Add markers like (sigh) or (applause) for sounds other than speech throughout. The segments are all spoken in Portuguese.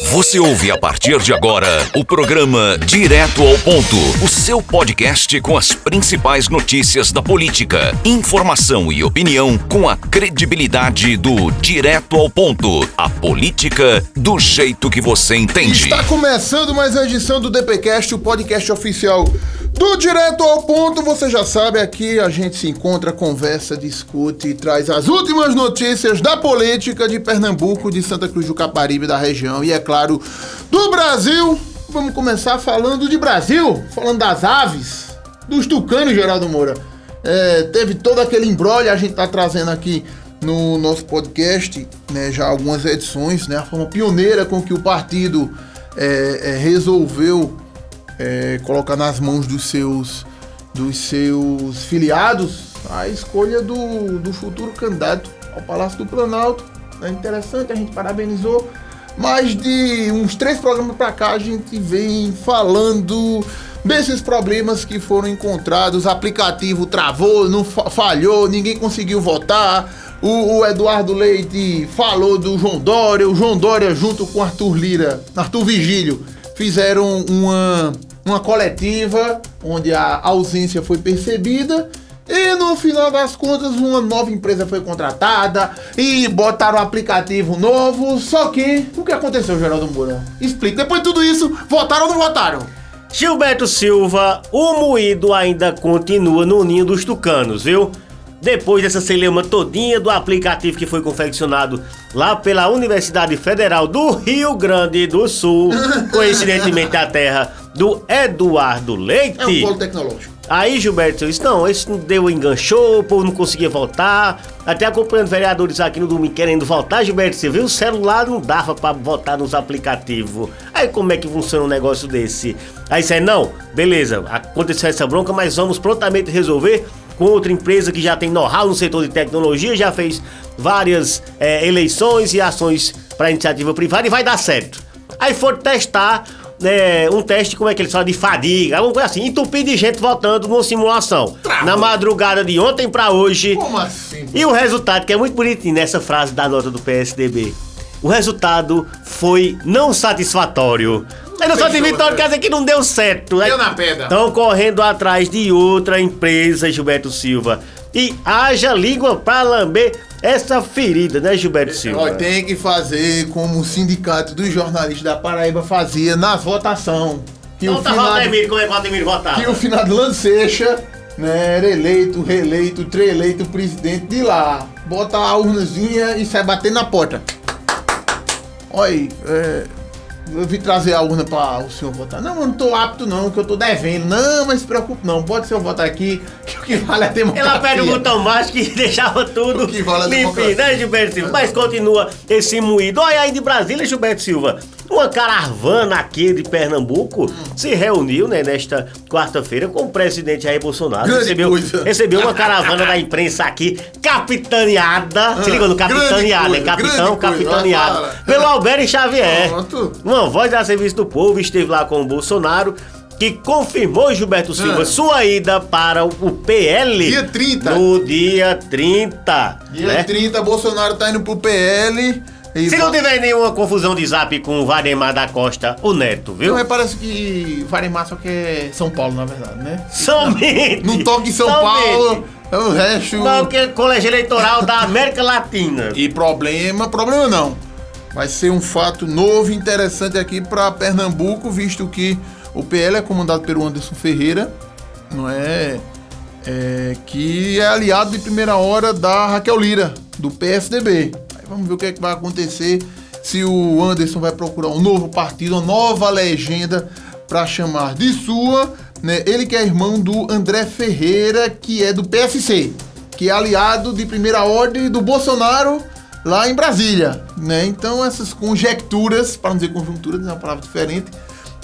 Você ouve a partir de agora o programa Direto ao Ponto, o seu podcast com as principais notícias da política, informação e opinião com a credibilidade do Direto ao Ponto, a política do jeito que você entende. Está começando mais uma edição do DPcast, o podcast oficial do Direto ao Ponto. Você já sabe, aqui a gente se encontra, conversa, discute e traz as últimas notícias da política de Pernambuco, de Santa Cruz do Caparibe, da região e, é claro, do Brasil. Vamos começar falando de Brasil, falando das aves, dos tucanos, Geraldo Moura. É, teve todo aquele embrolho, a gente tá trazendo aqui no nosso podcast, né, já algumas edições, né, a forma pioneira com que o partido é, é, resolveu é, colocar nas mãos dos seus, dos seus filiados a escolha do, do futuro candidato ao Palácio do Planalto. É interessante, a gente parabenizou. Mas de uns três programas para cá a gente vem falando desses problemas que foram encontrados. Aplicativo travou, não falhou, ninguém conseguiu votar. O, o, Eduardo Leite falou do João Dória, o João Dória junto com Arthur Lira, Arthur Vigílio, fizeram uma, uma coletiva onde a ausência foi percebida e no final das contas, uma nova empresa foi contratada e botaram um aplicativo novo. Só que, o que aconteceu, Geraldo Moura? Explica. Depois de tudo isso, votaram ou não votaram? Gilberto Silva, o moído ainda continua no ninho dos tucanos, viu? Depois dessa celeuma todinha do aplicativo que foi confeccionado lá pela Universidade Federal do Rio Grande do Sul, (laughs) coincidentemente a terra do Eduardo Leite. É um polo tecnológico. Aí Gilberto disse, não, esse não deu, enganchou, o povo não conseguia voltar. Até acompanhando vereadores aqui no domingo querendo voltar, Gilberto, você viu? O celular não dava para votar nos aplicativos. Aí como é que funciona um negócio desse? Aí você, não, beleza, aconteceu essa bronca, mas vamos prontamente resolver com outra empresa que já tem know-how no setor de tecnologia, já fez várias é, eleições e ações para iniciativa privada e vai dar certo. Aí foram testar é, um teste, como é que eles falam, de fadiga, alguma coisa assim, entupido de gente votando numa simulação. Trava. Na madrugada de ontem para hoje. Como assim? E o resultado, que é muito bonitinho nessa frase da nota do PSDB. O resultado foi não satisfatório. Não só de vitória quer dizer que não deu certo. Deu na pedra. Estão correndo atrás de outra empresa, Gilberto Silva. E haja língua pra lamber essa ferida, né, Gilberto Silva? Tem que fazer como o sindicato dos jornalistas da Paraíba fazia na votação. Que então o tá final, Emílio, como é que o Ademir votava? Que o final de Lancecha né, era eleito, reeleito, treeleito presidente de lá. Bota a urnazinha e sai bater na porta. Olha aí, é, eu vim trazer a urna para o senhor votar. Não, eu não tô apto não, que eu tô devendo. Não, mas se preocupe não, pode ser eu votar aqui, que o que vale é a democracia. Ela botão mágico que (laughs) deixava tudo o que vale é limpinho, né, Gilberto Silva? Mas continua esse moído. Olha aí de Brasília, Gilberto Silva. Uma caravana aqui de Pernambuco se reuniu né, nesta quarta-feira com o presidente Jair Bolsonaro. recebeu, recebeu uma caravana da imprensa aqui, capitaneada. Ah, se liga no capitaneado, né? Capitão, capitaneado. Pelo Alberto Xavier. Pronto. Uma voz da Serviço do Povo esteve lá com o Bolsonaro que confirmou Gilberto Silva ah. sua ida para o PL. Dia 30. No dia 30. Dia né? 30, Bolsonaro tá indo pro PL. E Se não tiver nenhuma confusão de zap com o Varemar da Costa, o Neto, viu? Não, parece que Varemar só quer São Paulo, na verdade, né? Somente! Não toque em São Somente. Paulo, é o resto... Não, que é colégio eleitoral da América Latina. E problema, problema não. Vai ser um fato novo e interessante aqui para Pernambuco, visto que o PL é comandado pelo Anderson Ferreira, não é? é? Que é aliado de primeira hora da Raquel Lira, do PSDB. Vamos ver o que, é que vai acontecer se o Anderson vai procurar um novo partido, uma nova legenda para chamar de sua. Né? Ele que é irmão do André Ferreira, que é do PSC, que é aliado de primeira ordem do Bolsonaro lá em Brasília. Né? Então essas conjecturas, para não dizer conjunturas, é uma palavra diferente,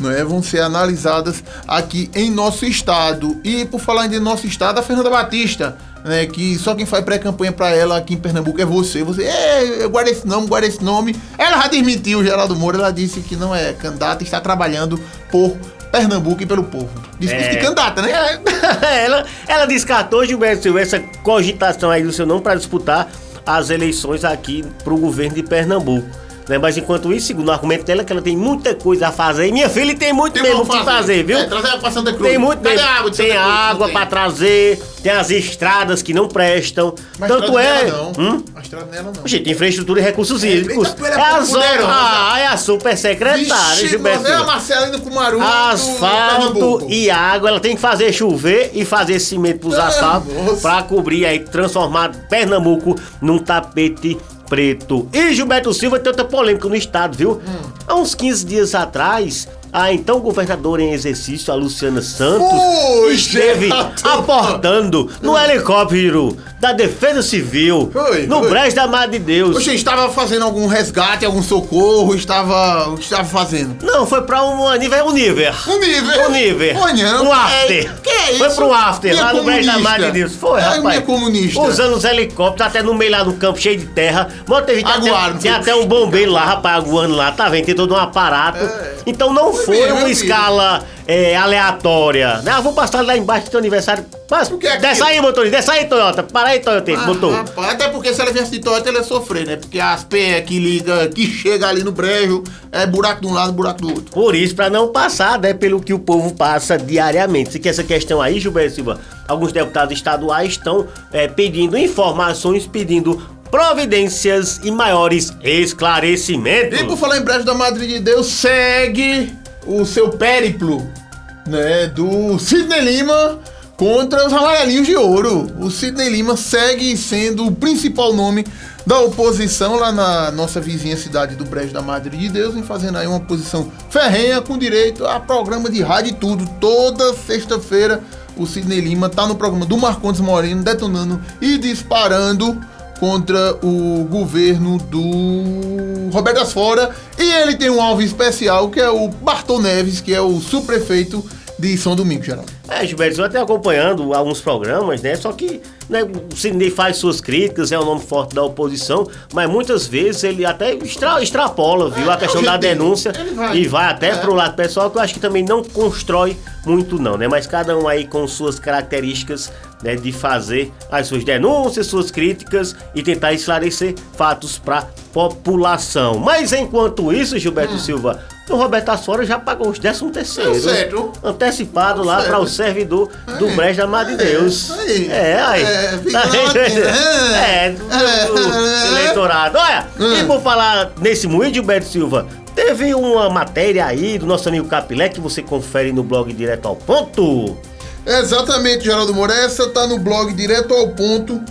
não é, vão ser analisadas aqui em nosso estado. E por falar em nosso estado, a Fernanda Batista né, que só quem faz pré-campanha para ela aqui em Pernambuco é você. Você, é, guarda esse nome, guarda esse nome. Ela já desmentiu, Geraldo Moura, ela disse que não é candidata, está trabalhando por Pernambuco e pelo povo. Disse é. que candidata, né? (laughs) ela, ela descartou, Gilberto Silva, essa cogitação aí do seu nome para disputar as eleições aqui para o governo de Pernambuco. Né? Mas enquanto isso, segundo o argumento dela, que ela tem muita coisa a fazer. E minha filha tem muito Tem mesmo o que fazer, viu? É, trazer água pra Santa Cruz. Tem muito Cadê mesmo. água tem Cruz? Água pra trazer, tem as estradas que não prestam. Mas Tanto é. nela não. Hum? A estrada nela não. Gente, infraestrutura e recursos hídricos. eita, ela É é a zona. Ah, é a super secretária, Vixe, Gilberto. é a Silva. Marcelina com Maru. Asfalto e água, ela tem que fazer chover e fazer cimento pros asfaltos pra cobrir aí, transformar Pernambuco num tapete preto. E Gilberto Silva tem outra polêmica no estado, viu? Hum. Há uns 15 dias atrás, a então governadora em exercício, a Luciana Santos, Oi, esteve aportando no helicóptero da Defesa Civil, Oi, no oi. Brejo da Madre de Deus. Oxe, estava fazendo algum resgate, algum socorro, estava. O que estava fazendo? Não, foi pra um nível, um nível. Um nível. Um nível. Não. Um after. É, que é Foi isso? pro after, Minha lá no Brejo da. Madre de Deus. Foi, É, rapaz. minha comunista. Usando os helicópteros, até no meio lá do campo, cheio de terra. Teve Aguaram, até, tem foi. até um bombeiro lá, rapaz, aguando lá, tá vendo? Tem todo um aparato. É. Então não Foi foi, mesmo, uma escala é, aleatória. Né? Ah, vou passar lá embaixo do teu aniversário. Mas, que é desce aí, motorista, desce aí, Toyota. Para aí, Toyota, Ah, motor. rapaz, até porque se ela viesse de Toyota, ela ia sofrer, né? Porque as penhas que liga, que chega ali no brejo, é buraco de um lado, buraco do outro. Por isso, pra não passar, né, pelo que o povo passa diariamente. Se que essa questão aí, Gilberto Silva, alguns deputados estaduais estão é, pedindo informações, pedindo providências e maiores esclarecimentos. E por falar em brejo da Madre de Deus, segue o seu périplo, né? Do Sidney Lima contra os amarelinhos de ouro. O Sidney Lima segue sendo o principal nome da oposição lá na nossa vizinha cidade do Brejo da Madre de Deus, em fazendo aí uma posição ferrenha com direito a programa de rádio e tudo. Toda sexta-feira o Sidney Lima tá no programa do Marcondes Moreno, detonando e disparando contra o governo do Roberto Asfora. E ele tem um alvo especial, que é o Bartol Neves, que é o subprefeito de São Domingos, Geraldo. É, Gilberto, eu até acompanhando alguns programas, né? Só que né, o Sidney faz suas críticas, é um nome forte da oposição, mas muitas vezes ele até extra- extrapola, viu? É, a questão da denúncia vai. e vai até É. pro lado pessoal, que eu acho que também não constrói muito, não, né? Mas cada um aí com suas características, né, de fazer as suas denúncias, suas críticas e tentar esclarecer fatos pra população. Mas enquanto isso, Gilberto Hum. Silva, o Roberto Asfora já pagou os 13 terceiro. Tá certo. Antecipado lá Certo. para o servidor do Aí. Brejo da Madre de É, Deus. aí. É, aí. É, (laughs) Tá batendo. É, do, do É. eleitorado. Olha, e por falar nesse moinho, Gilberto Silva, teve uma matéria aí do nosso amigo Capilé que você confere no blog Direto ao Ponto. Exatamente, Geraldo Moura. Essa tá no blog direto ao ponto,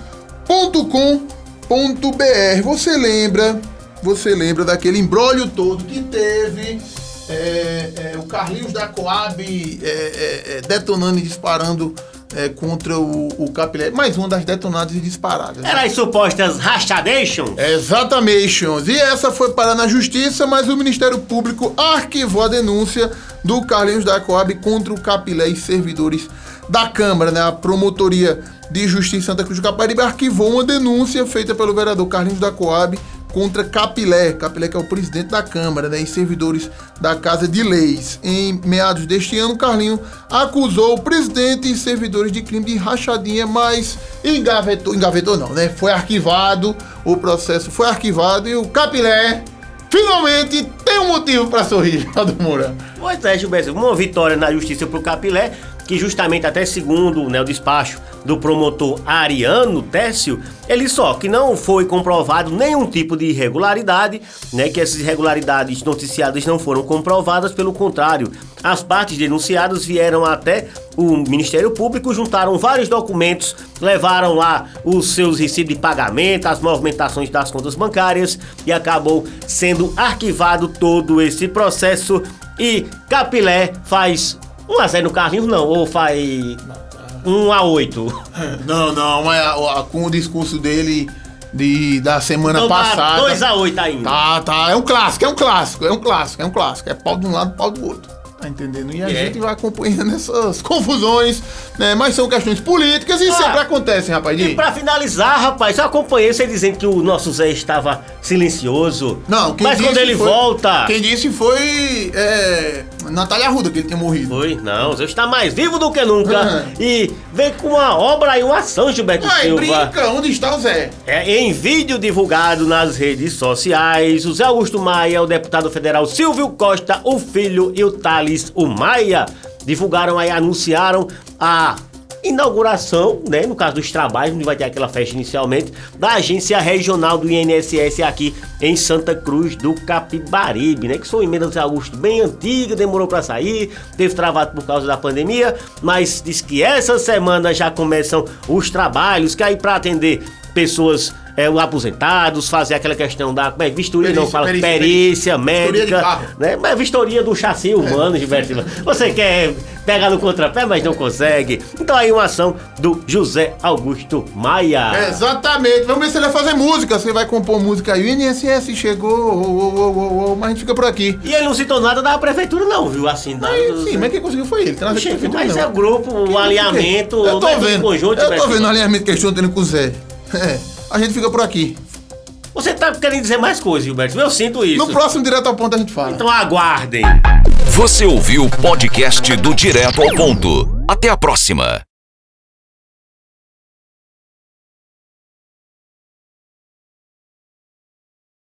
ponto com, ponto br. Você lembra, você lembra daquele embrólio todo que teve é, é, o Carlinhos da Coab é, é, é, detonando e disparando é, contra o, o Capilé. Mais uma das detonadas e disparadas. né? Era as supostas rachadations. Exatamente. E essa foi parar na justiça, mas o Ministério Público arquivou a denúncia do Carlinhos da Coab contra o Capilé e servidores da Câmara, né? A Promotoria de Justiça Santa Cruz do Caparibe arquivou uma denúncia feita pelo vereador Carlinhos da Coab contra Capilé, Capilé que é o presidente da Câmara, né, e servidores da Casa de Leis. Em meados deste ano, Carlinho acusou o presidente e servidores de crime de rachadinha, mas engavetou, engavetou não, né? Foi arquivado, o processo foi arquivado e o Capilé finalmente tem um motivo para sorrir, (laughs) Geraldo Moura. Pois é, Gilberto, uma vitória na justiça pro Capilé, que justamente até segundo né, o despacho do promotor Ariano Técio, ele só que não foi comprovado nenhum tipo de irregularidade, né, que essas irregularidades noticiadas não foram comprovadas, pelo contrário, as partes denunciadas vieram até o Ministério Público, juntaram vários documentos, levaram lá os seus recibos de pagamento, as movimentações das contas bancárias e acabou sendo arquivado todo esse processo e Capilé faz 1 a 0 no Carlinhos não, ou faz 1 a 8. (laughs) Não, não, mas a- a- com o discurso dele de, da semana Então passada. 2 a 8 ainda. Tá, tá. É um clássico, é um clássico, é um clássico, é um clássico. É pau de um lado, pau do outro. Tá entendendo? E a É. gente vai acompanhando essas confusões, né? Mas são questões políticas e Ah. sempre acontecem, rapaz. E pra finalizar, rapaz, eu acompanhei você dizendo que o nosso Zé estava silencioso. Não, quem Mas quando disse ele foi- volta. Quem disse foi. É, Natália Arruda, que ele tinha morrido. Foi, não, Zeus está mais vivo do que nunca. Aham. E vem com uma obra e uma ação, Gilberto Ai, Silva. brinca, onde está o Zé? É, em vídeo divulgado nas redes sociais, o Zé Augusto Maia, o deputado federal Silvio Costa, o filho e o Thales, o Maia, divulgaram aí, anunciaram a inauguração, né, no caso dos trabalhos, onde vai ter aquela festa inicialmente, da agência regional do INSS aqui em Santa Cruz do Capibaribe, né, que são emendas Zé Augusto bem antiga, demorou para sair, teve travado por causa da pandemia, mas diz que essa semana já começam os trabalhos, que aí para atender pessoas é, aposentados, fazer aquela questão da é, vistoria, não Perícia, fala perícia, perícia, de médica, né? Mas vistoria do chassi humano, Gilberto Silva. Você quer pegar no contrapé, mas não consegue. Então aí uma ação do José Augusto Maia. Exatamente. Vamos ver se ele vai fazer música. Se ele vai compor música aí. O INSS chegou, ô, ô, ô, mas a gente fica por aqui. E ele não citou nada da prefeitura, não, viu? Assim, da, Aí, sim, mas quem conseguiu foi ele. Nada mas não. é o grupo, o alinhamento, Eu tô né, vendo. conjunto, eu tô vendo o alinhamento que eles estão tendo com o Zé. É. A gente fica por aqui. Você tá querendo dizer mais coisas, Gilberto? Eu sinto isso. No próximo Direto ao Ponto a gente fala. Então aguardem. Você ouviu o podcast do Direto ao Ponto. Até a próxima.